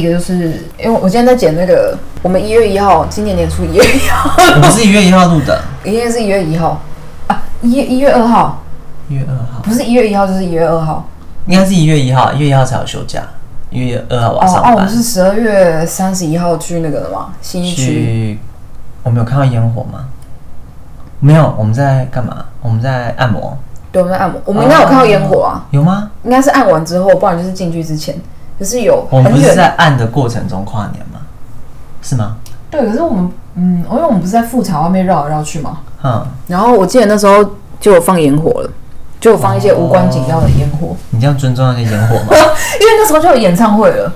一个就是，因为我今天在剪那个，我们一月一号，今年年初一月一号，我们是一月一号录的，一定是一月一号啊，一月一月二号，一月二号，不是一月一号就是一月二号。应该是一月一号，一月一号才有休假，一月二号我要上哦哦，我。们是十二月三十一号去那个的嘛，新一区。去，我们有看到烟火吗？没有，我们在干嘛？我们在按摩，对，我们在按摩，我们应该有看到烟火啊，有吗？应该是按完之后，不然就是进去之前，可是有我们不是。在按的过程中跨年吗？是吗？对，可是我们嗯，因为我们不是在复查外面绕来绕去吗，嗯，然后我记得那时候就有放烟火了，就有放一些无关紧要的烟火，你这样尊重那些烟火吗？因为那时候就有演唱会了。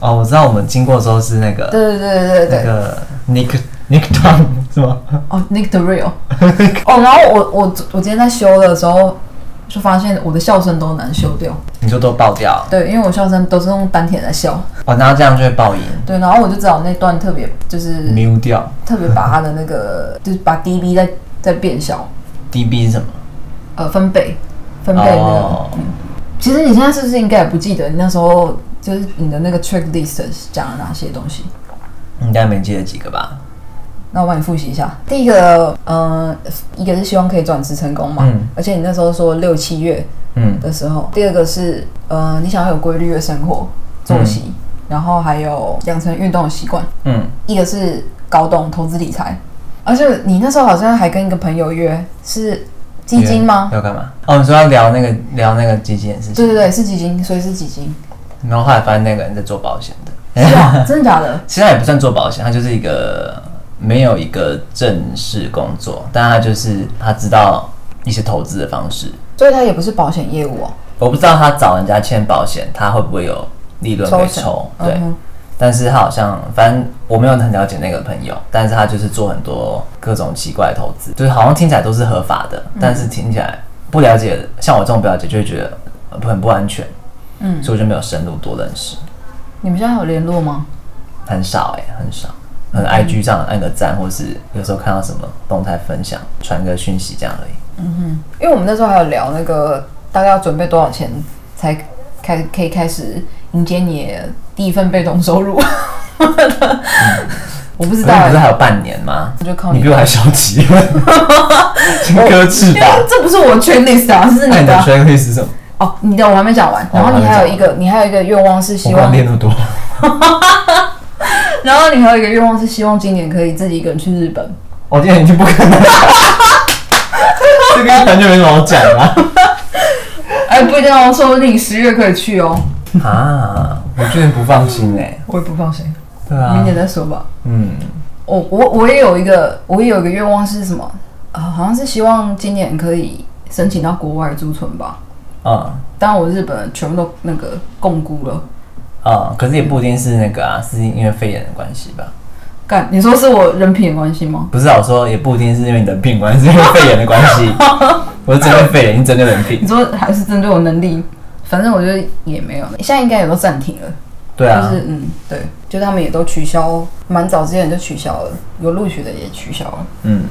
哦，我知道我们经过的时候是那个对对对对对对。那个 Nick Nick Tom 是吗？哦，Nick the Real。哦，然后我我我今天在修的时候，就发现我的笑声都难修掉。你就都爆掉对，因为我笑声都是用丹田在笑。哦，然后这样就会爆音对，然后我就知道那段特别就是，mute 掉。特别把它的那个 就是把 dB 再再变小，dB 是什么？呃，分贝分贝那个。哦嗯，其实你现在是不是应该也不记得你那时候就是你的那个 track list 讲了哪些东西？应该没记得几个吧？那我帮你复习一下。第一个，呃，一个是希望可以转职成功嘛，嗯而且你那时候说六七月嗯的时候。第二个是，呃，你想要有规律的生活作息，然后还有养成运动的习惯。嗯，一个是搞懂投资理财，而且你那时候好像还跟一个朋友约，是基金吗？要干嘛？哦，你说要聊那个聊那个基金的事情，对对对，是基金，所以是基金。然后后来发现那个人在做保险的，是啊，真的假的？其实他也不算做保险，他就是一个没有一个正式工作，但他就是他知道一些投资的方式。所以他也不是保险业务哦，我不知道他找人家签保险，他会不会有利润可以成抽？对，嗯但是他好像，反正我没有很了解那个朋友，但是他就是做很多各种奇怪的投资，就是好像听起来都是合法的，但是听起来不了解，像我这种不了解就会觉得很不安全，嗯，所以我就没有深入多认识，你们现在有联络吗？很少哎、很少，可能 IG 上按个赞，或是有时候看到什么动态分享，传个讯息这样而已。嗯哼因为我们那时候还有聊那个大概要准备多少钱才开可以开始迎接你的第一份被动收入。我不知道可是不是欸，还有半年吗？我就靠你比我还消极，先搁置吧。这不是我 checklist 啊，是你的圈会是什么？哦，你的我还没讲完，然后你还有一个，你还有一个愿望是希望，练那么多，然后你还有一个愿望是希望今年可以自己一个人去日本。我今年已经不可能了。这个完全没什么好讲的啊。哎，不一定哦，说不定十月可以去哦。啊，我最近不放心哎。我也不放心，对啊明年再说吧。嗯，我我我也有一个，我也有一个愿望是什么？啊、好像是希望今年可以申请到国外驻存吧。啊当然，我日本全部都那个共估了。啊，可是也不一定是那个啊，是因为肺炎的关系吧？干，你说是我人品的关系吗？不是啊，我说也不一定是因为你的病关系，是因为肺炎的关系。我是针对肺炎，你是针对人品你。说还是针对我能力？反正我觉得也没有，现在应该也都暂停了。对啊就，是嗯，对，就他们也都取消，蛮早之前就取消了，有录取的也取消了。嗯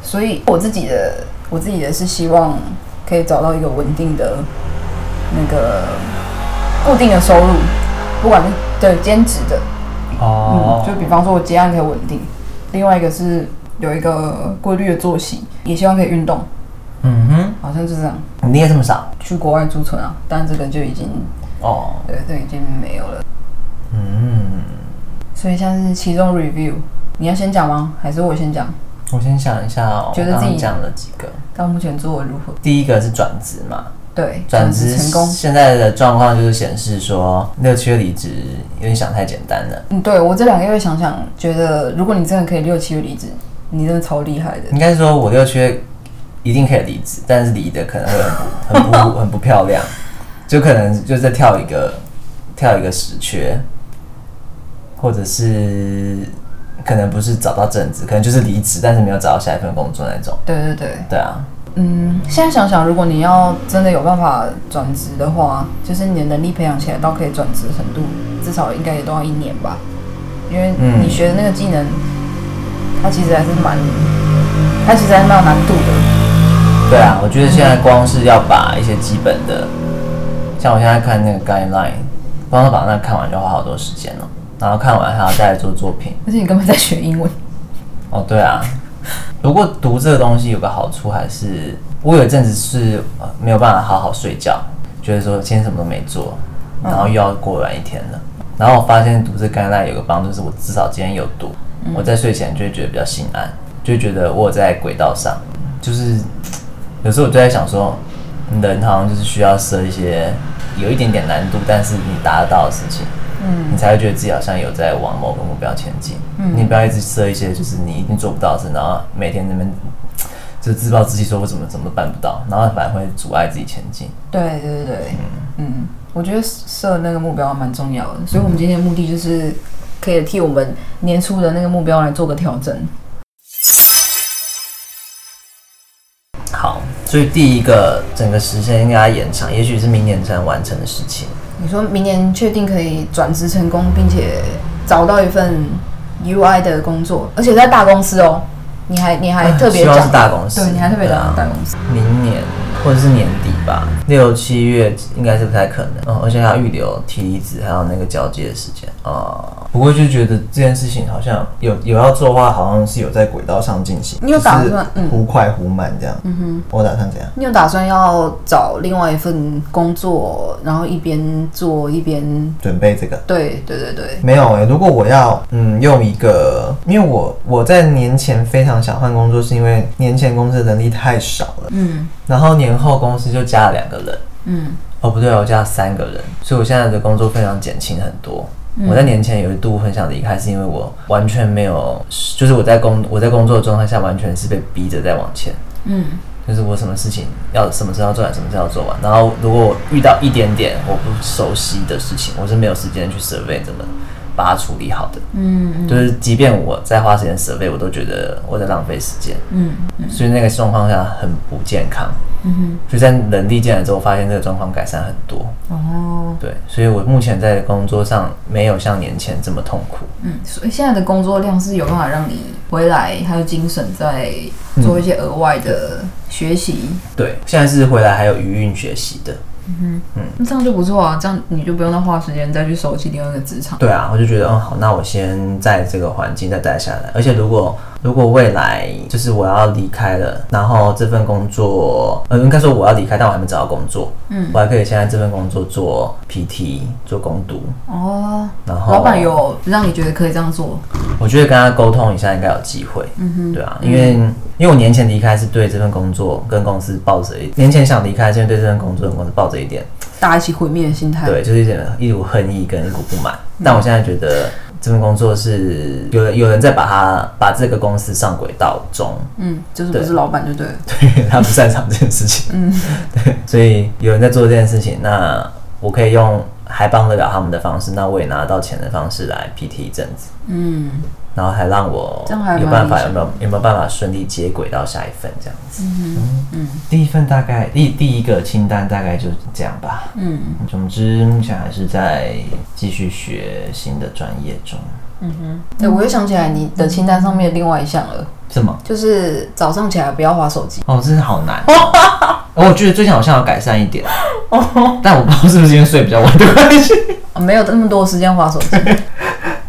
所以我自己的，我自己的是希望可以找到一个稳定的那个固定的收入，不管是对兼职的，哦嗯，就比方说我接案可以稳定，另外一个是有一个规律的作息，也希望可以运动，嗯哼，好像就这样。你也这么少去国外驻村啊，但这个就已经哦，对对已经没有了。嗯，所以像是其中 review，你要先讲吗？还是我先讲？我先想一下哦，觉得自己讲了几个，到目前做的如何？第一个是转职嘛，对，转职成功。现在的状况就是显示说六七月离职有点想太简单了，嗯，对我这两个月想想，觉得如果你真的可以六七月离职，你真的超厉害的。应该说我六七月一定可以离职，但是离的可能会很不 很不很不漂亮，就可能就再跳一个跳一个死缺，或者是可能不是找到正职，可能就是离职，但是没有找到下一份工作那种。对对对，对啊，嗯，现在想想，如果你要真的有办法转职的话，就是你的能力培养起来到可以转职的程度，至少应该也都要一年吧，因为嗯你学的那个技能，它其实还是蛮，它其实还是蛮有难度的。对啊，我觉得现在光是要把一些基本的，像我现在看那个 guideline，光是把那看完就花好多时间了，然后看完还要再来做作品。而且你根本在学英文。哦，对啊。不过读这个东西有个好处，还是我有一阵子是呃没有办法好好睡觉，觉得说今天什么都没做，然后又要过完一天了。然后我发现读这干赖有个帮助，是我至少今天有读，我在睡前就会觉得比较心安，就觉得我在轨道上。就是有时候我就在想说，人好像就是需要设一些有一点点难度，但是你达得到的事情。嗯你才会觉得自己好像有在往某个目标前进。嗯你不要一直设一些就是你一定做不到的事，然后每天那边就自暴自弃，说我怎么怎么办不到，然后反而会阻碍自己前进。对对对对，嗯，我觉得设那个目标蛮重要的，所以我们今天的目的就是可以替我们年初的那个目标来做个调整。好，所以第一个整个时间应该要延长，也许是明年才能完成的事情。你说明年确定可以转职成功，并且找到一份 UI 的工作，而且在大公司哦，你还你还特别希望讲是大公司。对，你还特别讲大公司。明年或者是年底吧，六七月应该是不太可能。嗯，而且还要预留提离职，还有那个交接的时间啊。不过就觉得这件事情好像有有要做的话，好像是有在轨道上进行。你有打算嗯忽快忽慢这样？嗯哼，我打算怎样？你有打算要找另外一份工作，然后一边做一边？准备这个。对对对对，没有诶、如果我要嗯用一个，因为我我在年前非常想换工作，是因为年前公司的人力太少了，嗯然后年后公司就加了两个人，嗯哦不对，我加了三个人，所以我现在的工作非常减轻很多。我在年前有一度很想离开，是因为我完全没有，就是我在工我在工作的状态下，完全是被逼着在往前。嗯就是我什么事情要什么事要做完，什么事要做完。然后如果我遇到一点点我不熟悉的事情，我是没有时间去 survey 怎么把它处理好的。嗯就是即便我在花时间 survey，我都觉得我在浪费时间。嗯所以那个状况下很不健康。嗯所以在能力进来之后，发现这个状况改善很多。哦，对，所以我目前在工作上没有像年前这么痛苦。嗯，所以现在的工作量是有办法让你回来还有精神在做一些额外的学习，对，现在是回来还有余韵学习的。那这样就不错啊，这样你就不用再花时间再去熟悉另外一个职场。对啊，我就觉得，嗯，好，那我先在这个环境再待下来。而且如果如果未来就是我要离开了，然后这份工作，呃，应该说我要离开，但我还没找到工作，嗯，我还可以现在这份工作做 PT，做攻读，哦，然后老板有让你觉得可以这样做，我觉得跟他沟通一下应该有机会。嗯哼，对啊，因为、因为我年前离开是对这份工作跟公司抱着一年前想离开，是因为对这份工作跟公司抱着一点大家一起毁灭的心态。对，就是一点一股恨意跟一股不满。但我现在觉得这份工作是有人有人在把他把这个公司上轨道中，嗯，就是不是老板就对了。对他不擅长这件事情，嗯。对，所以有人在做这件事情，那我可以用还帮得了他们的方式，那我也拿到钱的方式来 PT 一阵子，嗯然后还让我有办法有没有有没有办法顺利接轨到下一份这样子。嗯第一份大概第第一个清单大概就是这样吧。嗯总之，目前还是在继续学新的专业中。嗯哼，对，我又想起来你的清单上面另外一项了，什么？就是早上起来不要划手机。哦，真的好难。哦我觉得最近好像要改善一点，但我不知道是不是因为睡比较晚的关系。哦没有那么多时间划手机。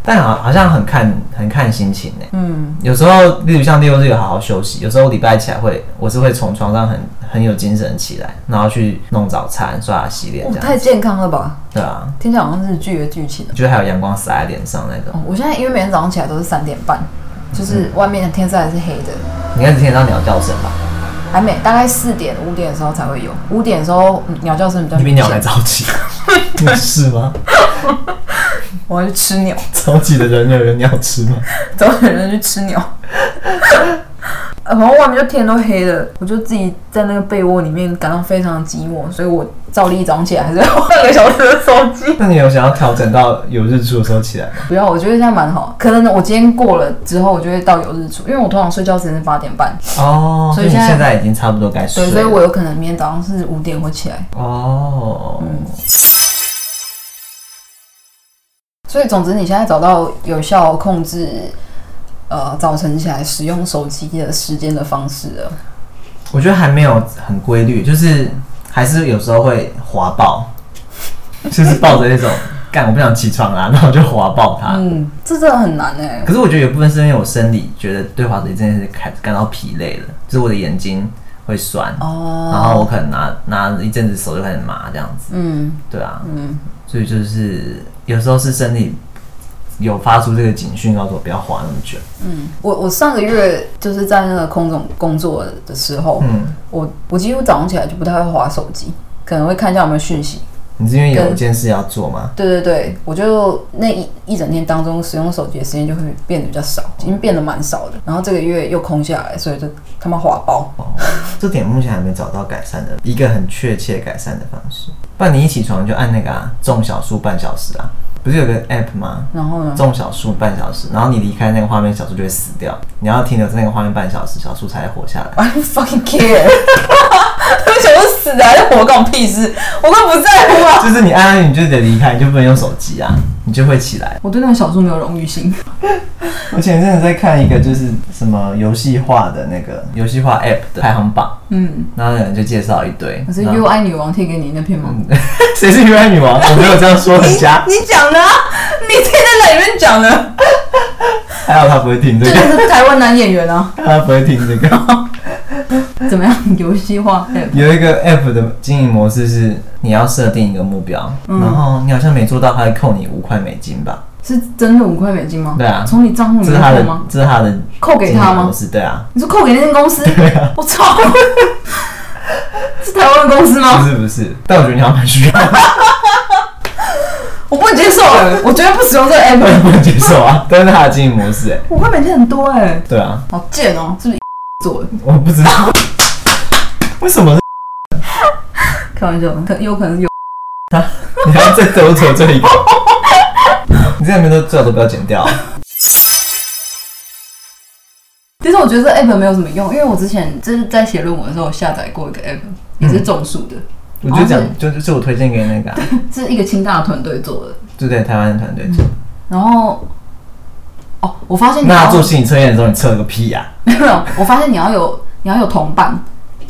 但好好像很看很看心情呢。嗯有时候，例如像六日有好好休息，有时候礼拜起来会，我是会从床上很很有精神起来，然后去弄早餐、刷牙、洗脸哦这样。太健康了吧？对啊，听起来好像是剧的剧情。就是还有阳光洒在脸上那种。哦，我现在因为每天早上起来都是三点半，就是外面的天色还是黑的，你应该是听得到鸟叫声吧？还没，大概四点五点的时候才会有。五点的时候嗯鸟叫声比较明你比鸟还显。着急，是吗？我要去吃鸟，早起的人有有鸟吃吗？找人去吃鸟。然后外面就天都黑了，我就自己在那个被窝里面感到非常寂寞，所以我照例早上起来还是要划两个小时的手机。那你有想要调整到有日出的时候起来吗？不要，我觉得现在蛮好。可能我今天过了之后，我就会到有日出，因为我通常睡觉时间是八点半，哦，所以现在已经差不多该睡对，了。所以我有可能明天早上是五点会起来。哦，嗯所以总之，你现在找到有效控制呃早晨起来使用手机的时间的方式了。我觉得还没有很规律，就是还是有时候会滑爆，就是抱着那种干我不想起床啊，然后就滑爆它。嗯，这真的很难哎、可是我觉得有部分是因为我生理觉得对滑手机这件事感感到疲累了，就是我的眼睛会酸，哦，然后我可能拿拿一阵子手就开始麻这样子。嗯对啊，嗯，所以就是有时候是生理有发出这个警讯，告诉我不要滑那么久。嗯，我我上个月就是在那个空总工作的时候，嗯，我我几乎早上起来就不太会滑手机，可能会看一下有没有讯息。你是因为有一件事要做吗？对对对，我就那一一整天当中使用手机的时间就会变得比较少，已经变得蛮少的。然后这个月又空下来，所以就他妈滑包。哦，这点目前还没找到改善的一个很确切改善的方式。不然你一起床就按那个啊，种小树半小时啊，不是有个 app 吗？然后呢？种小树半小时，然后你离开那个画面，小树就会死掉。你要停留在那个画面半小时，小树才会活下来。I don't fucking care。他们想说死的还是活，关我屁事，我根本不在乎啊！就是你按按你就得离开，你就不能用手机啊，你就会起来。我对那个小说没有荣誉心。我前阵子在看一个就是什么游戏化的那个游戏化 app 的排行榜，嗯，然后有人就介绍一堆。可是 UI 女王贴给你那篇吗？谁是 UI 女王？我没有这样说人家，你讲的啊，你贴在那里面讲的，还好他不会听这这个，个是台湾男演员啊，他不会听这个。怎么样？游戏化 app 有一个 app 的经营模式是，你要设定一个目标，嗯然后你好像没做到，他会扣你五块美金吧？是真的五块美金吗？对啊从你账户里这是他的面扣吗？，这是他的扣给他吗？对啊，你说扣给那间公司？对啊，我操！是台湾的公司吗不？是不是，但我觉得你好像蛮需要，我不能接受哎，我绝对不使用这个 app。不能接受啊，但是他的经营模式，哎，五块美金很多哎，对啊，好贱哦，是不是做的？我不知道 为什么 开玩笑，可有可能是有。你还要再多走这一个，你这两边都最好都不要剪掉。其实我觉得这 app 没有什么用，因为我之前就是在写论文的时候下载过一个 app，也是种树的，我就讲，就就是我推荐给那个、啊，是一个清大的团队做的。就在台湾的团队做。然后，哦，我发现你要那他做心理测验的时候，你测了个屁呀、没有，我发现你要有你要有同伴，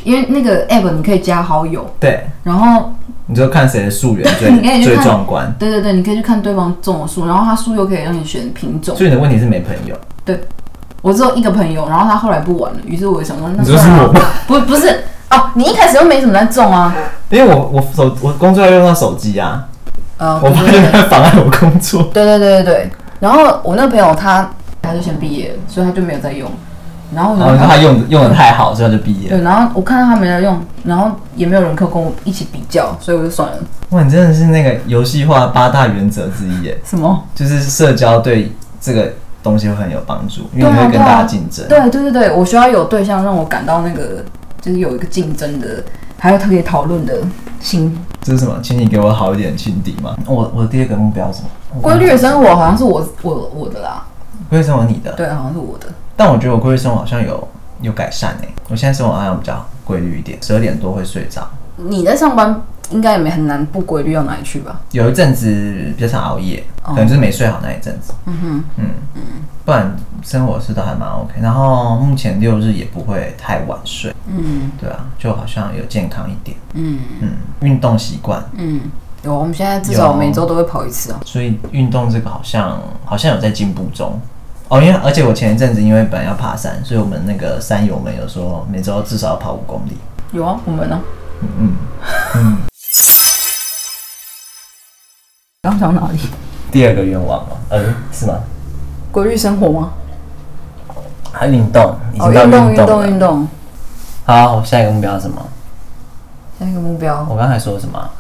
因为那个 app 你可以加好友，对，然后你就看谁的溯源 你可以最最看壮观。对对对，你可以去看对方种的树，然后他树又可以让你选品种。所以你的问题是没朋友，对我只有一个朋友，然后他后来不玩了，于是我也想说，那你说是算了我吗？不不是哦，你一开始又没怎么在种啊，因为我我手我工作要用到手机啊，呃，我发对对对现它妨碍我工作。对对对对对。然后我那个朋友他他就先毕业了，所以他就没有再用。然后呢他用用的太好，所以他就毕业了。对，然后我看到他没在用，然后也没有人可以跟我一起比较，所以我就算了。哇，你真的是那个游戏化八大原则之一耶，什么？就是社交对这个东西会很有帮助，因为你会跟大家竞争。对对对对，我需要有对象让我感到那个就是有一个竞争的，还有可以讨论的心。这是什么？请你给我好一点情敌吗？我我的第二个目标是什么？规律的生活好像是我我我的啦，规律生活你的，对，好像是我的。但我觉得我规律生活好像有有改善诶、我现在生活好像比较规律一点，十二点多会睡着。你在上班应该也没很难不规律到哪里去吧？有一阵子比较常熬夜，可能就是没睡好那一阵子。嗯哼，嗯不然生活是都还蛮 OK。然后目前六日也不会太晚睡，嗯对啊，就好像有健康一点。嗯嗯，运动习惯，嗯，有，我们现在至少每周都会跑一次啊。所以运动这个好像好像有在进步中。哦，因为而且我前一阵子因为本来要爬山，所以我们那个山友们有说每周至少要跑五公里。有啊，我们呢？嗯嗯嗯。刚讲哪里？第二个愿望吗？嗯，是吗？规律生活吗？还有运动，已哦，经到运动，运了动，运动。好，下一个目标是什么？下一个目标，我刚才说什么啊？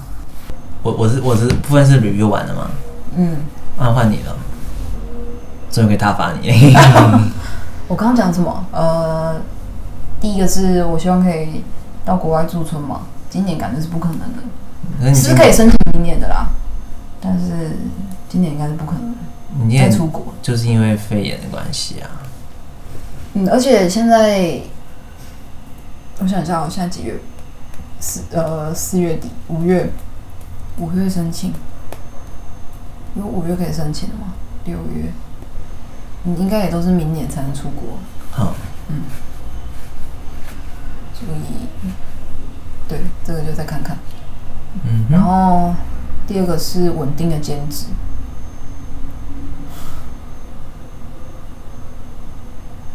我我是我是部分是 review 完了吗？嗯，啊，换你了，终于可以大发你。我刚刚讲什么？呃，第一个是我希望可以到国外驻村嘛，今年感觉是不可能的，可是你今是可以申请明年的啦，但是今年应该是不可能你也再出国。就是因为肺炎的关系啊。嗯，而且现在我想一下，我现在几月？四呃四月底，五月，五月申请，有五月可以申请的吗？六月，你应该也都是明年才能出国，好，嗯所以对这个就再看看。嗯然，后第第二个是稳定的兼职。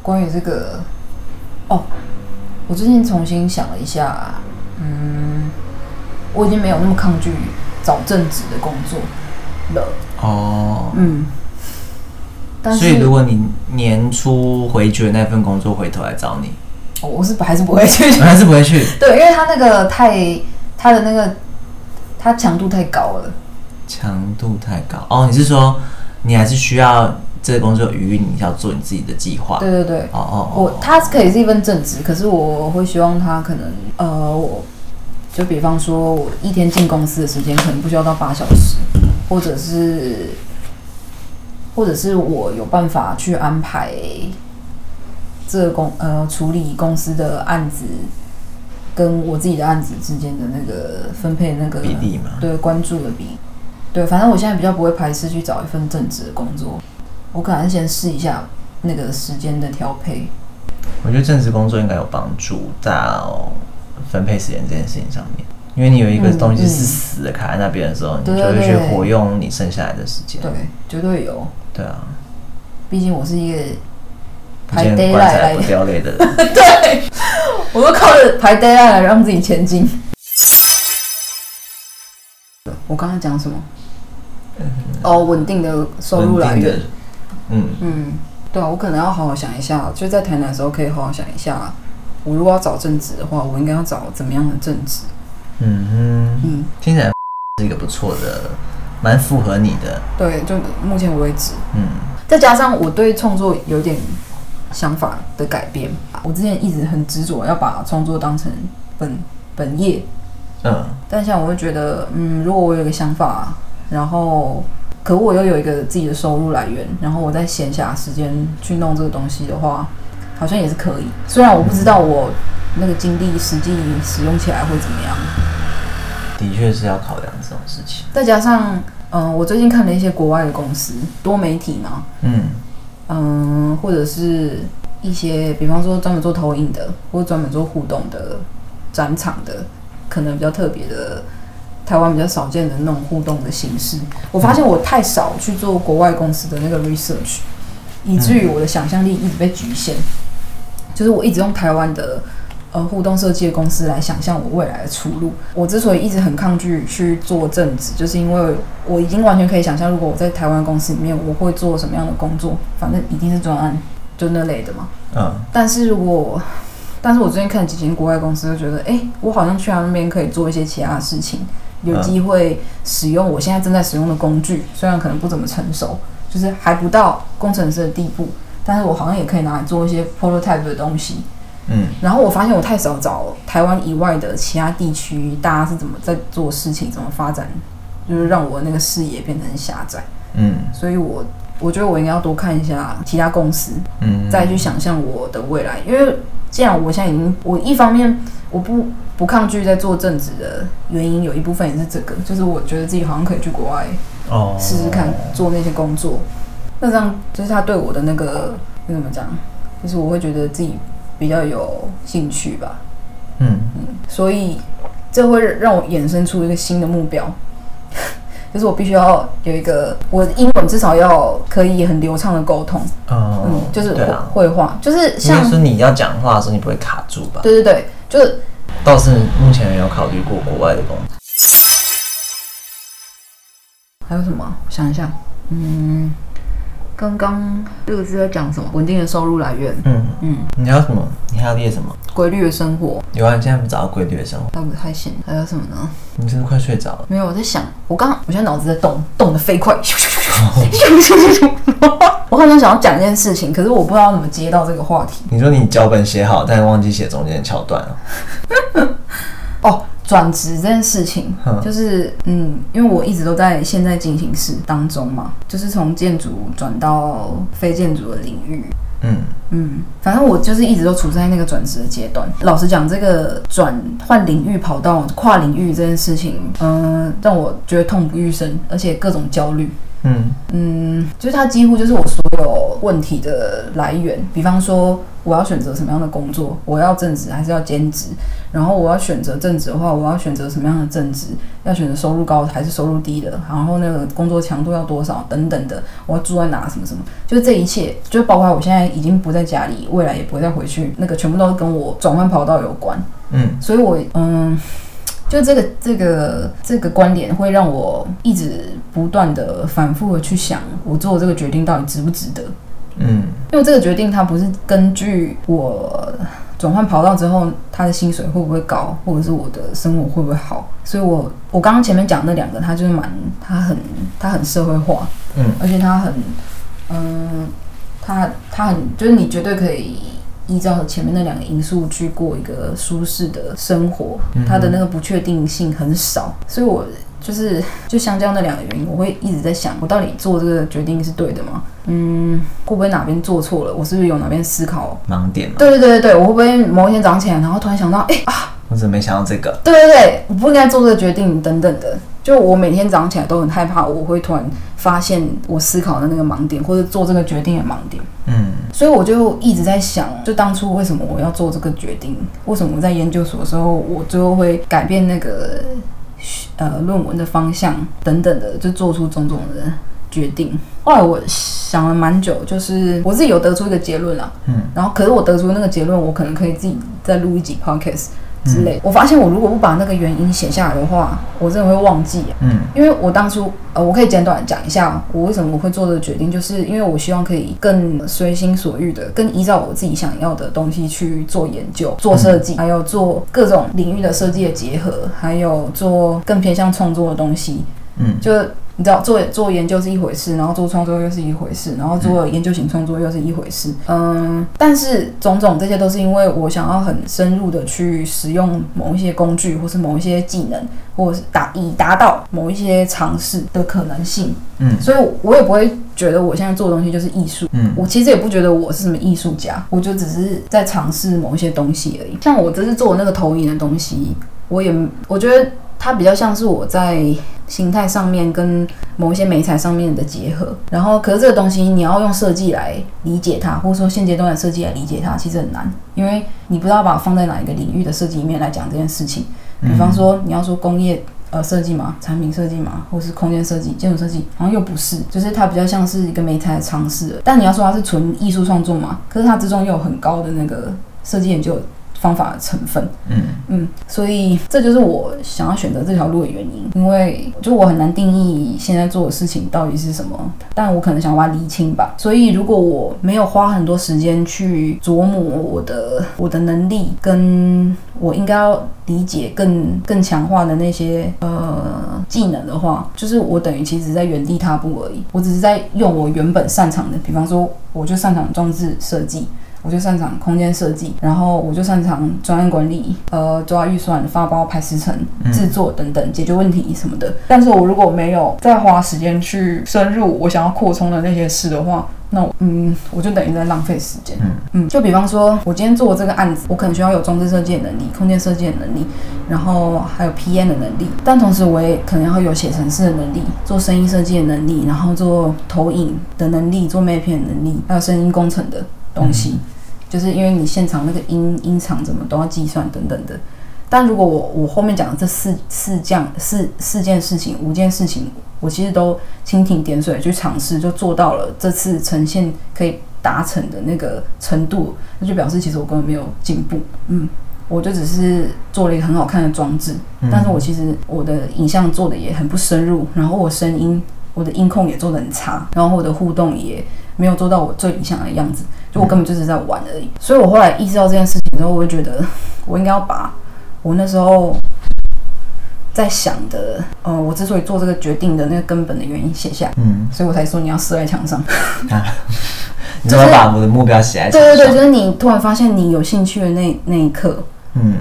关于这个，哦，我最近重新想了一下，嗯，我已经没有那么抗拒找正职的工作了。哦，嗯，但是所以如果你年初回绝那份工作，回头来找你，哦我是还是不会去。我 还是不会去。对，因为他那个太，他的那个，他强度太高了。强度太高哦，你是说你还是需要这个工作有余裕，你要做你自己的计划？对对对，哦哦哦，我他可以是一份正职，可是我会希望他可能，呃，我就比方说，我一天进公司的时间可能不需要到八小时，或者是，或者是我有办法去安排这个公呃处理公司的案子跟我自己的案子之间的那个分配那个比例嘛。对关注的比，对，反正我现在比较不会排斥去找一份正职的工作，我可能先试一下那个时间的调配。我觉得正式工作应该有帮助到分配时间这件事情上面，因为你有一个嗯东西是嗯死的卡在那边的时候，你就会去对活用你剩下来的时间。对，绝对有。对啊，毕竟我是一个排见 d a y 棺 l 材 i 不掉泪的人。对，我都靠着排 d a y l i 来让自己前进。我刚才讲什么？哦，稳定的收入来源嗯，嗯，对啊，我可能要好好想一下，就在台南的时候可以好好想一下，我如果要找正职的话，我应该要找怎么样的正职？嗯哼，嗯，听起来是一个不错的，蛮符合你的。对，就目前为止，嗯。再加上我对创作有点想法的改变，我之前一直很执着要把创作当成本本业，嗯。但现在我会觉得，嗯，如果我有一个想法，然后可我又有一个自己的收入来源，然后我在闲暇时间去弄这个东西的话，好像也是可以。虽然我不知道我那个精力实际使用起来会怎么样，的确是要考量这种事情。再加上，嗯、我最近看了一些国外的公司，多媒体嘛，嗯嗯，或者是一些，比方说专门做投影的，或者专门做互动的展场的，可能比较特别的，台湾比较少见的那种互动的形式。我发现我太少去做国外公司的那个 research，以至于我的想象力一直被局限。就是我一直用台湾的呃互动设计的公司来想象我未来的出路。我之所以一直很抗拒去做正职，就是因为我已经完全可以想象，如果我在台湾公司里面，我会做什么样的工作，反正一定是专案，就那类的嘛。嗯但是如果，但是我最近看几间国外公司，就觉得，哎、我好像去他那边可以做一些其他的事情，有嗯机会使用我现在正在使用的工具，虽然可能不怎么成熟，就是还不到工程师的地步，但是我好像也可以拿来做一些 prototype 的东西。嗯然后我发现我太少找台湾以外的其他地区，大家是怎么在做事情，怎么发展，就是让我那个视野变得很狭窄。嗯所以我我觉得我应该要多看一下其他公司，嗯，再去想象我的未来。因为既然我现在已经，我一方面我不不抗拒在做正职的原因，有一部分也是这个，就是我觉得自己好像可以去国外哦试试看做那些工作。那这样就是他对我的那个那怎么讲，就是我会觉得自己比较有兴趣吧。嗯嗯所以这会让我衍生出一个新的目标，就是我必须要有一个我英文至少要可以很流畅的沟通，哦嗯，就是绘对啊，绘画，就是像是你要讲话的时候，你不会卡住吧？对对对，就是倒是目前没有考虑过国外的工作。还有什么？我想一下，嗯，刚刚这个是在讲什么？稳定的收入来源，嗯，嗯，你还有什么？你还要列什么？规律的生活，有啊，你现在不找到规律的生活，那不太行。还有什么呢？你是不是快睡着了？没有，我在想，我刚我现在脑子在动，动得飞快。我好像想要讲一件事情，可是我不知道怎么接到这个话题。你说你脚本写好，但是忘记写中间的桥段了。哦，转职这件事情嗯，就是嗯，因为我一直都在现在进行式当中嘛，就是从建筑转到非建筑的领域。嗯嗯，反正我就是一直都处在那个转职的阶段。老实讲，这个转换领域跑到、跨领域这件事情，嗯、让我觉得痛不欲生，而且各种焦虑。嗯嗯，就是它几乎就是我所有问题的来源，比方说我要选择什么样的工作，我要正职还是要兼职，然后我要选择正职的话，我要选择什么样的正职，要选择收入高还是收入低的，然后那个工作强度要多少？等等的，我要住在哪什么什么，就是这一切，就包括我现在已经不在家里，未来也不会再回去，那个全部都跟我转换跑道有关。嗯。所以我嗯，就这个这个这个观点会让我一直不断的反复的去想，我做这个决定到底值不值得？嗯。因为这个决定它不是根据我转换跑道之后他的薪水会不会高，或者是我的生活会不会好，所以我我刚刚前面讲那两个，他就是蛮他很他很社会化，嗯。而且他很嗯，他他很就是你绝对可以。依照前面那两个因素去过一个舒适的生活，嗯。它的那个不确定性很少，所以我就是就相较那两个原因，我会一直在想，我到底做这个决定是对的吗？嗯，会不会哪边做错了？我是不是有哪边思考？盲点，对对对对对，我会不会某一天早上起来，然后突然想到，哎、啊，我怎么没想到这个？对对对，我不应该做这个决定，等等的。就我每天早上起来都很害怕，我会突然发现我思考的那个盲点，或者做这个决定的盲点。嗯所以我就一直在想，就当初为什么我要做这个决定？为什么我在研究所的时候，我最后会改变那个呃论文的方向等等的，就做出种种的决定。后来我想了蛮久，就是我自己有得出一个结论啦。嗯然后可是我得出那个结论，我可能可以自己再录一集 podcast 之类。我发现我如果不把那个原因写下来的话，我真的会忘记。嗯因为我当初呃，我可以简短讲一下我为什么我会做这个决定，就是因为我希望可以更随心所欲的、更依照我自己想要的东西去做研究、做设计，还有做各种领域的设计的结合，还有做更偏向创作的东西。嗯就你知道，做做研究是一回事，然后做创作又是一回事，然后做研究型创作又是一回事。嗯，但是种种这些都是因为我想要很深入的去使用某一些工具，或是某一些技能，或者是达以达到某一些尝试的可能性。嗯所以我也不会觉得我现在做的东西就是艺术。嗯我其实也不觉得我是什么艺术家，我就只是在尝试某一些东西而已。像我这次做的那个投影的东西，我也我觉得它比较像是我在形态上面跟某一些美材上面的结合。然后，可是这个东西你要用设计来理解它，或者说现阶段的设计来理解它，其实很难，因为你不知道把它放在哪一个领域的设计里面来讲这件事情。比方说，你要说工业呃设计嘛，产品设计嘛，或是空间设计、建筑设计，好像又不是，就是它比较像是一个媒材的尝试。但你要说它是纯艺术创作嘛，可是它之中又有很高的那个设计研究方法的成分。嗯嗯，所以这就是我想要选择这条路的原因，因为就我很难定义现在做的事情到底是什么，但我可能想把它厘清吧。所以如果我没有花很多时间去琢磨我的我的能力，跟我应该要理解更更强化的那些呃技能的话，就是我等于其实在原地踏步而已。我只是在用我原本擅长的，比方说我就擅长装置设计。我就擅长空间设计，然后我就擅长专案管理，呃，抓预算、发包、排时程、制作等等，解决问题什么的。但是我如果没有再花时间去深入我想要扩充的那些事的话，那我嗯，我就等于在浪费时间。嗯嗯，就比方说，我今天做这个案子，我可能需要有装置设计的能力、空间设计的能力，然后还有 PM 的能力，但同时我也可能要有写程式的能力、做声音设计的能力，然后做投影的能力、做麦片的能力，还有声音工程的东西。就是因为你现场那个音音场怎么都要计算等等的。但如果我我后面讲的这四四件四四件事情五件事情，我其实都蜻蜓点水去尝试，就做到了这次呈现可以达成的那个程度，那就表示其实我根本没有进步。嗯，我就只是做了一个很好看的装置，但是我其实我的影像做的也很不深入，然后我声音我的音控也做的很差，然后我的互动也没有做到我最理想的样子。就我根本就是在玩而已，所以我后来意识到这件事情之后，我就觉得 我应该要把我那时候在想的，呃，我之所以做这个决定的那个根本的原因写下，嗯，所以我才说你要撕在墙上。你怎么把我的目标写在墙上？对对对，就是你突然发现你有兴趣的那那一刻，嗯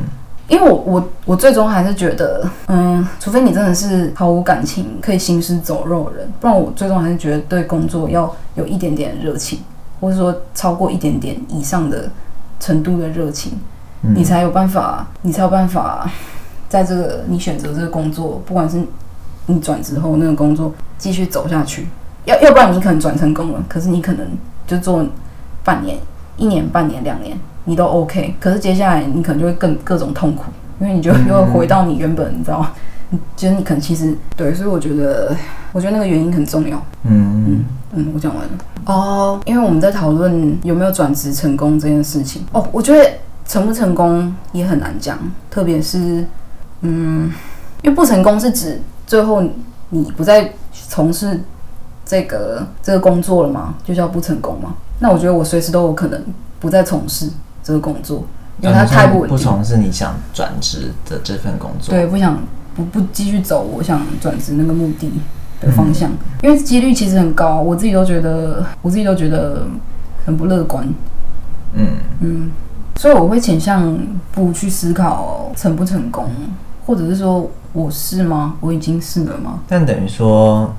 因为我我我最终还是觉得，嗯，除非你真的是毫无感情、可以行尸走肉的人，不然我最终还是觉得对工作要有一点点热情，或者说超过一点点以上的程度的热情，嗯你才有办法，你才有办法在这个你选择这个工作，不管是你转职后那个工作继续走下去。要要不然你可能转成功了，可是你可能就做半年、一年、半年、两年，你都 OK。可是接下来你可能就会更各种痛苦，因为你就嗯又会回到你原本，你知道吗？你觉得你可能其实对，所以我觉得，我觉得那个原因很重要。嗯嗯，我讲完了。哦，因为我们在讨论有没有转职成功这件事情。哦，我觉得成不成功也很难讲，特别是，嗯，因为不成功是指最后你不再从事这个这个工作了嘛，就叫不成功嘛。那我觉得我随时都有可能不再从事这个工作，因为它太不稳定。不从事你想转职的这份工作。对，不想不不继续走我想转职那个目的的方向，因为几率其实很高，我自己都觉得，我自己都觉得很不乐观，嗯，嗯，所以我会倾向不去思考成不成功，或者是说我是吗？我已经是了吗？但等于说，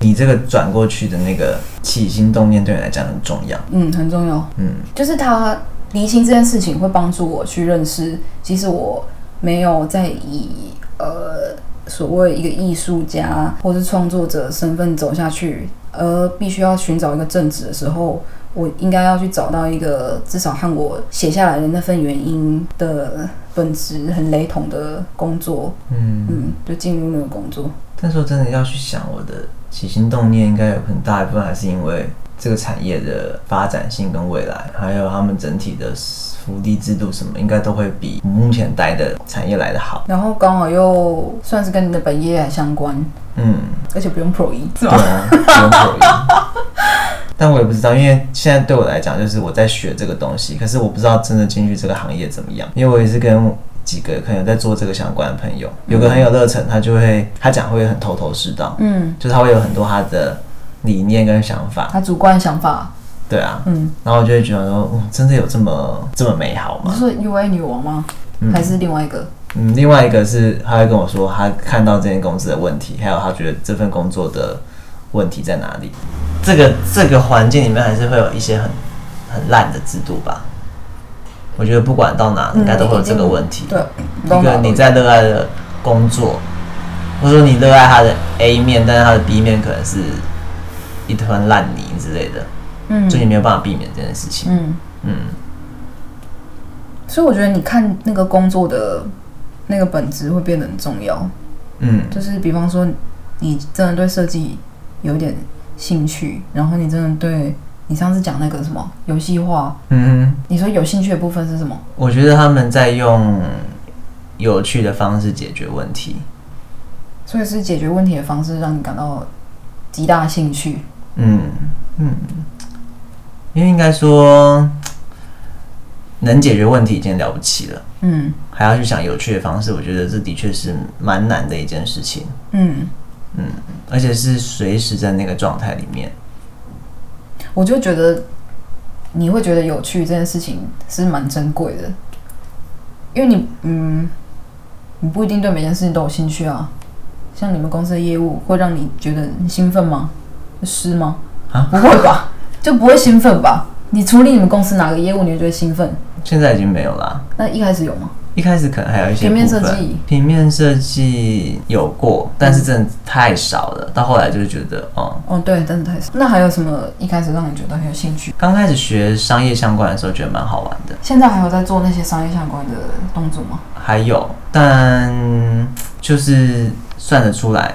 你这个转过去的那个起心动念对你来讲很重要。嗯，很重要，嗯就是他厘清这件事情会帮助我去认识，其实我没有在以呃所谓一个艺术家或是创作者身份走下去，而必须要寻找一个正职的时候，我应该要去找到一个至少和我写下来的那份原因的本质很雷同的工作，嗯。嗯，就进入那个工作。但说真的，要去想我的起心动念，应该有很大一部分还是因为这个产业的发展性跟未来，还有他们整体的福利制度什么，应该都会比目前待的产业来的好。然后刚好又算是跟你的本业还相关，嗯，而且不用 Pro 一，是对？啊，不用 Pro 一。但我也不知道，因为现在对我来讲，就是我在学这个东西，可是我不知道真的进去这个行业怎么样。因为我也是跟几个可能在做这个相关的朋友，有个很有热忱，他就会他讲会很头头是道，嗯，就是他会有很多他的理念跟想法。他主观想法，对啊，嗯。然后我就会觉得说，嗯，真的有这么这么美好吗？你是说 U A 女王吗？嗯还是另外一个？嗯，另外一个是他会跟我说，他看到这间公司的问题，还有他觉得这份工作的问题在哪里。这个这个环境里面还是会有一些很很烂的制度吧。我觉得不管到哪，应该都会有这个问题。对，一个你在热爱的工作，或者说你热爱他的 A 面，但是他的 B 面可能是一团烂泥之类的，嗯所以你没有办法避免这件事情。嗯，嗯，所以我觉得你看那个工作的那个本质会变得很重要。嗯就是比方说，你真的对设计有点兴趣，然后你真的对你上次讲那个什么游戏化，嗯。你说有兴趣的部分是什么？我觉得他们在用有趣的方式解决问题。所以是解决问题的方式让你感到极大兴趣。嗯嗯，因为应该说，能解决问题已经了不起了，嗯还要去想有趣的方式，我觉得这的确是蛮难的一件事情。嗯，嗯，而且是随时在那个状态里面。我就觉得你会觉得有趣这件事情是蛮珍贵的，因为你嗯，你不一定对每件事情都有兴趣啊。像你们公司的业务会让你觉得很兴奋吗？是吗？啊不会吧，就不会兴奋吧？你处理你们公司哪个业务，你会觉得兴奋？现在已经没有啦。那一开始有吗？一开始可能还有一些平面设计平面设计有过，但是真的太少了。到后来就是觉得，哦、哦，对，真的太少。那还有什么一开始让你觉得很有兴趣？刚开始学商业相关的时候，觉得蛮好玩的。现在还有在做那些商业相关的动作吗？还有，但就是算得出来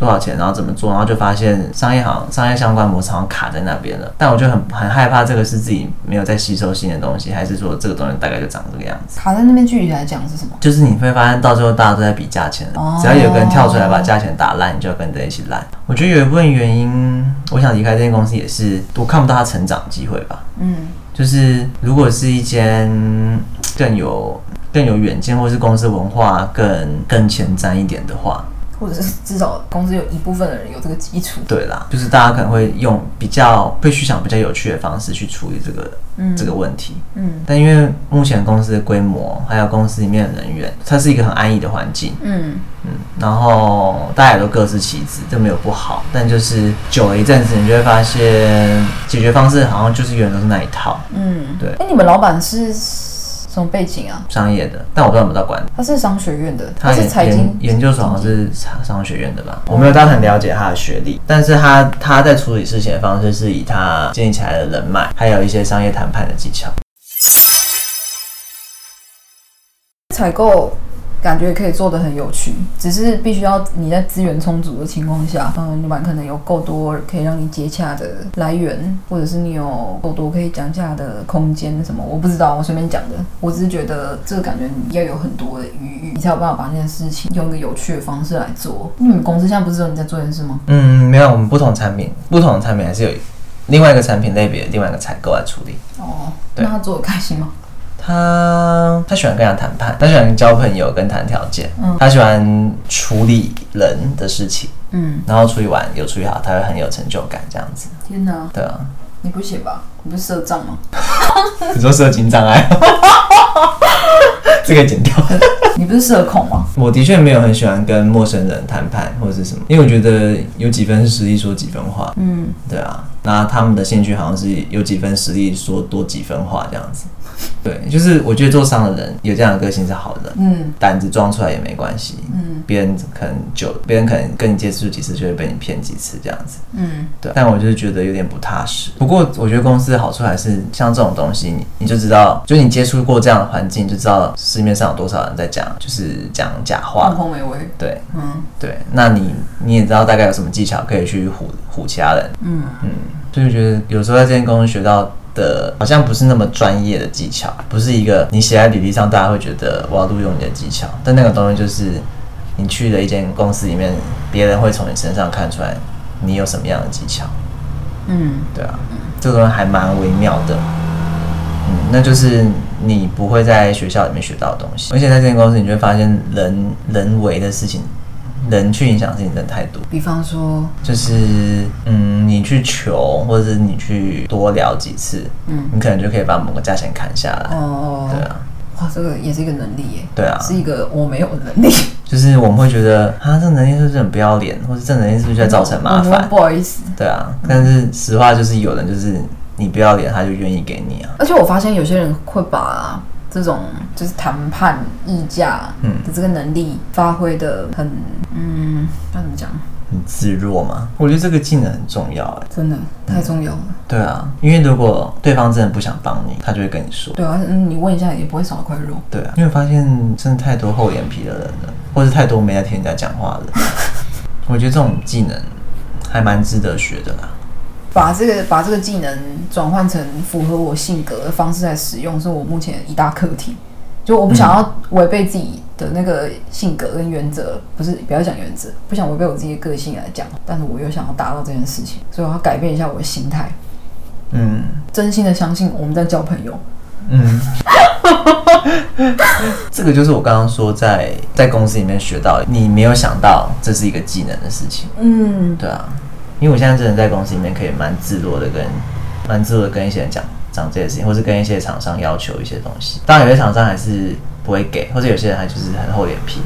多少钱，然后怎么做，然后就发现商业行商业相关模式好像卡在那边了。但我就很很害怕，这个是自己没有在吸收新的东西，还是说这个东西大概就长这个样子？卡在那边具体来讲是什么？就是你会发现到最后大家都在比价钱，哦只要有个人跳出来把价钱打烂，你就要跟着一起烂。我觉得有一部分原因，我想离开这间公司也是我看不到它成长机会吧。嗯就是如果是一间更有更有远见，或是公司文化更更前瞻一点的话，或者是至少公司有一部分的人有这个基础。对啦，就是大家可能会用比较会去想比较有趣的方式去处理这个、嗯这个问题。嗯但因为目前公司的规模，还有公司里面的人员，它是一个很安逸的环境，嗯嗯，然后大家也都各司其职，这没有不好。但就是久了一阵子，你就会发现解决方式好像就是原来都是那一套。嗯，对哎、你们老板是什么背景啊？商业的，但我不知道有没有到管理。他是商学院的，他他是财经研研究所好像是商商学院的吧，我没有到很了解他的学历，但是他他在处理事情的方式是以他建立起来的人脉，还有一些商业谈判的技巧。采购感觉可以做的很有趣，只是必须要你在资源充足的情况下，嗯，老板可能有够多可以让你接洽的来源，或者是你有够多可以讲价的空间什么，我不知道，我随便讲的。我只是觉得这个感觉你要有很多的余裕，你才有办法把这件事情用一个有趣的方式来做。你们公司现在不是只有你在做这件事吗？嗯，没有，我们不同产品，不同的产品还是有另外一个产品类别，另外一个采购来处理。哦，那他做的开心吗？他他喜欢跟人家谈判，他喜欢交朋友跟谈条件，嗯他喜欢处理人的事情，嗯，然后处理完有处理好，他会很有成就感，这样子。天哪，对啊，你不写吧？你不是社障吗？你说社经障碍，这个剪掉。你不是社恐吗？我的确没有很喜欢跟陌生人谈判或者是什么，因为我觉得有几分实力说几分话。嗯，对啊，那他们的兴趣好像是有几分实力说多几分话这样子。对，就是我觉得做商的人有这样的个性是好的，嗯胆子装出来也没关系。嗯别人可能久，别人可能跟你接触几次就会被你骗几次这样子。嗯对，但我就是觉得有点不踏实。不过我觉得公司的好处还是像这种东西，你你就知道，就你接触过这样的环境，就知道市面上有多少人在讲，就是讲假话放。空美味。对嗯对，那你你也知道大概有什么技巧可以去唬唬其他人。嗯嗯，所以觉得有时候在这间公司学到的，好像不是那么专业的技巧，不是一个你写在履历上大家会觉得我要录用你的技巧，但那个东西就是你去了一间公司里面，别人会从你身上看出来你有什么样的技巧。嗯对啊，这个东西还蛮微妙的。嗯，那就是你不会在学校里面学到的东西，而且在这间公司，你就会发现人人为的事情，人去影响的事情真的太多。比方说，就是嗯，你去求，或者是你去多聊几次，嗯你可能就可以把某个价钱砍下来。哦，对啊，哇，这个也是一个能力耶，对啊，是一个我没有能力，就是我们会觉得啊，这能力是不是很不要脸，或者这能力是不是在造成麻烦？不好意思。对啊，但是实话就是有人就是你不要脸，他就愿意给你啊。而且我发现有些人会把这种就是谈判议价嗯的这个能力发挥的很，嗯，该怎么讲？很自若嘛，我觉得这个技能很重要哎。真的太重要了。对啊，因为如果对方真的不想帮你，他就会跟你说。对啊，嗯，你问一下也不会少一块肉。对啊，因为我发现真的太多厚脸皮的人了，或是太多没在听人家讲话的。我觉得这种技能还蛮值得学的啦。把这个把这个技能转换成符合我性格的方式来使用，是我目前一大课题。就我不想要违背自己的那个性格跟原则，不是不要讲原则，不想违背我自己的个性来讲，但是我又想要达到这件事情，所以我要改变一下我的心态，嗯真心的相信我们在交朋友。嗯，这个就是我刚刚说在在公司里面学到，你没有想到这是一个技能的事情。嗯，对啊，因为我现在真的在公司里面可以蛮自若的跟蛮自若的跟一些人讲讲这些事情，或是跟一些厂商要求一些东西。当然有些厂商还是不会给，或者有些人还就是很厚脸皮。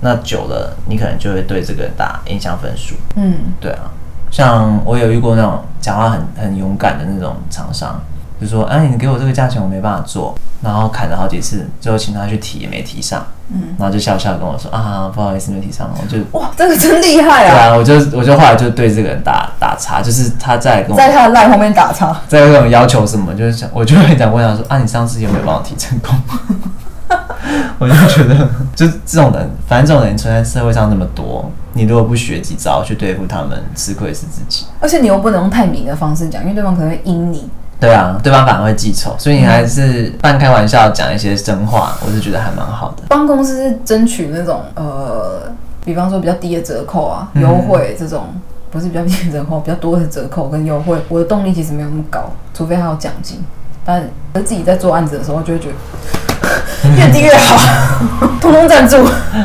那久了，你可能就会对这个人打印象分数。嗯，对啊，像我有遇过那种讲话很很勇敢的那种厂商，就说：“哎、你给我这个价钱，我没办法做。”然后砍了好几次，最后请他去提也没提上，嗯，然后就笑笑跟我说：“啊，不好意思，没提上。”我就哇，这个真厉害啊对啊！啊，我就我就后来就对这个人打打叉，就是他在跟我在他的赖后面打叉，在跟我要求什么，就是想我就会讲问他说啊，你上次有没有帮我提成功？我就觉得，就这种人，反正这种人存在社会上那么多，你如果不学几招去对付他们，吃亏是自己。而且你又不能用太明的方式讲，因为对方可能会阴你。对啊，对方反而会记仇，所以你还是半开玩笑讲一些真话，我是觉得还蛮好的。帮公司争取那种呃，比方说比较低的折扣啊、嗯优惠这种，不是比较低的折扣，比较多的折扣跟优惠，我的动力其实没有那么高，除非还有奖金。但自己在做案子的时候，就会觉得 越低越好，通通赞助。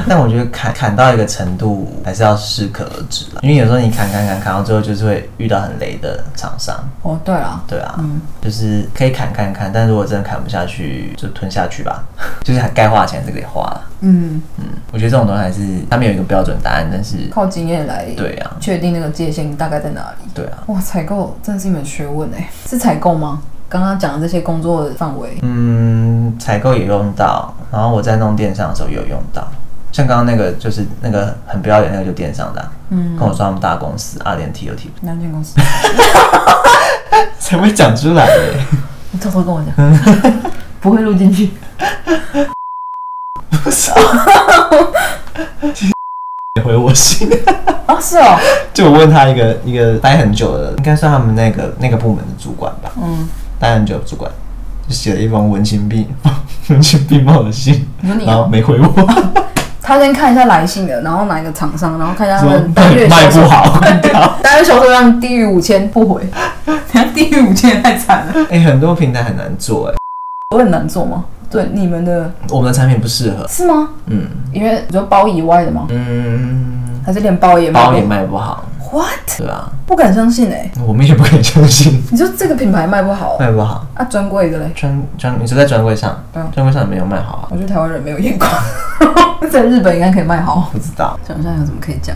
但我觉得砍砍到一个程度，还是要适可而止了，因为有时候你砍砍砍砍到最后，就是会遇到很雷的厂商。哦，对啊，对啊，嗯就是可以砍砍砍，但如果真的砍不下去，就吞下去吧。就是还该花的钱还是得花了。嗯，嗯，我觉得这种东西还是他们有一个标准答案，但是靠经验来对啊，确定那个界限大概在哪里。对啊，哇，采购真的是一门学问哎，是采购吗？刚刚讲的这些工作的范围，嗯，采购也用到，然后我在弄电商的时候也有用到。像刚刚那个就是那个很不要脸那个就电商的啊、嗯，跟我说他们大公司阿联提都提不，哪间公司？才会讲出来耶。你偷偷跟我讲，不会录进去。不是，回我信，啊，是哦，就我问他一个一个待很久的，应该算他们那个那个部门的主管吧，嗯，待很久的主管，就写了一封文情并 文情并茂的信，你说你然后哦，没回我，他先看一下来信的，然后哪一个厂商，然后看一下他说们单月卖销售，不好。单月销售量低于五千不回，低于五千也太惨了。哎、很多平台很难做哎、我很难做吗？对，你们的我们的产品不适合。是吗？嗯因为你说包以外的吗？嗯，还是连包也包也卖不好，？What？对啊，不敢相信哎、我们也不敢相信 你说这个品牌卖不好卖不好。啊？专柜的嘞？专专，你说在专柜上，嗯专柜上没有卖好啊？我觉得台湾人没有眼光，在日本应该可以卖好。不知道。想一下有什么可以讲？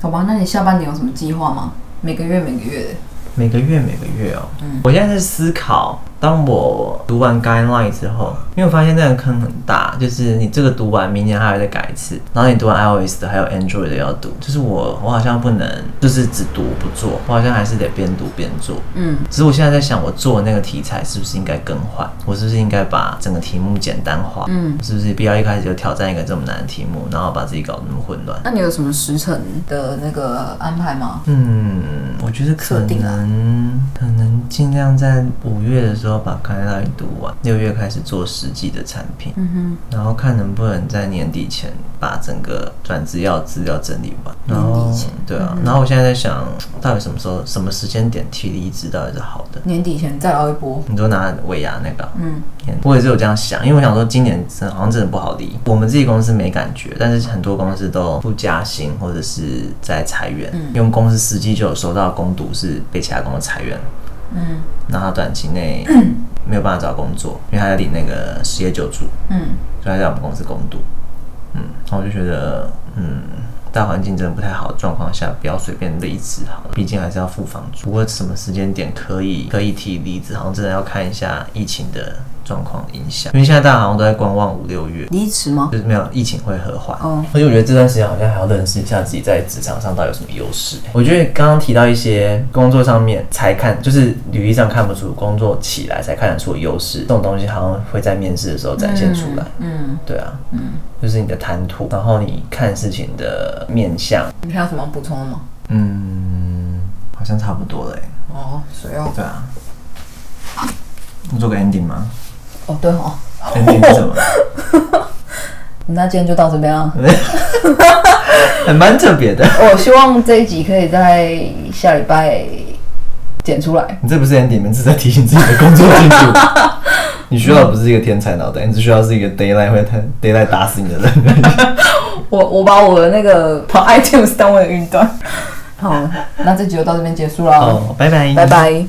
好吧，那你下半年有什么计划吗？每个月每个月的，每个月每个月哦，嗯。我现在在思考，当我读完 guideline 之后，因为我发现那个坑很大，就是你这个读完，明年还要再改一次，然后你读完 iOS 的还有 Android 的要读，就是我我好像不能就是只读不做，我好像还是得边读边做。嗯，只是我现在在想，我做的那个题材是不是应该更换？我是不是应该把整个题目简单化？嗯，是不是不要一开始就挑战一个这么难的题目，然后把自己搞得那么混乱？那你有什么时辰的那个安排吗？嗯，我觉得可能可能尽量在五月的时候把开拉读完，六月开始做实际的产品，嗯然后看能不能在年底前把整个转资料资料整理完。然后年底前对啊，嗯然后我现在在想，到底什么时候、什么时间点提离职到底是好的？年底前再熬一波。你都拿尾牙那个啊，嗯我也是有这样想，因为我想说今年真好像真的不好离。我们自己公司没感觉，但是很多公司都不加薪或者是在裁员。嗯因为公司实际就有收到工读是被其他公司裁员，嗯那他短期内没有办法找工作，因为他在领那个失业救助，嗯，所以他在我们公司工读。嗯，然后我就觉得，嗯，大环境真的不太好的状况下，不要随便离职好了，毕竟还是要付房租。不过什么时间点可以可以提离职，好像真的要看一下疫情的状况影响，因为现在大家好像都在观望五六月。离职吗？就是没有疫情会和缓，哦而且我觉得这段时间好像还要认识一下自己在职场上到底有什么优势。我觉得刚刚提到一些工作上面才看，就是履历上看不出，工作起来才看得出优势，这种东西好像会在面试的时候展现出来。嗯对啊，嗯，就是你的谈吐，然后你看事情的面相，你还有什么要补充的吗？嗯，好像差不多了欸哦，谁要？对啊，你做个 ending 吗哦，对哦，？ending 是什么？那今天就到这边了。还蛮特别的。我希望这一集可以在下礼拜剪出来。你这不是 ending，你是在提醒自己的工作进度。你需要的不是一个天才脑袋，你只需要是一个 d a y l i g h t 会 d a y l i g h t 打死你的人。我我把我的那个跑 iTunes 当我的云端。好，那这集就到这边结束了，哦，拜拜，拜拜。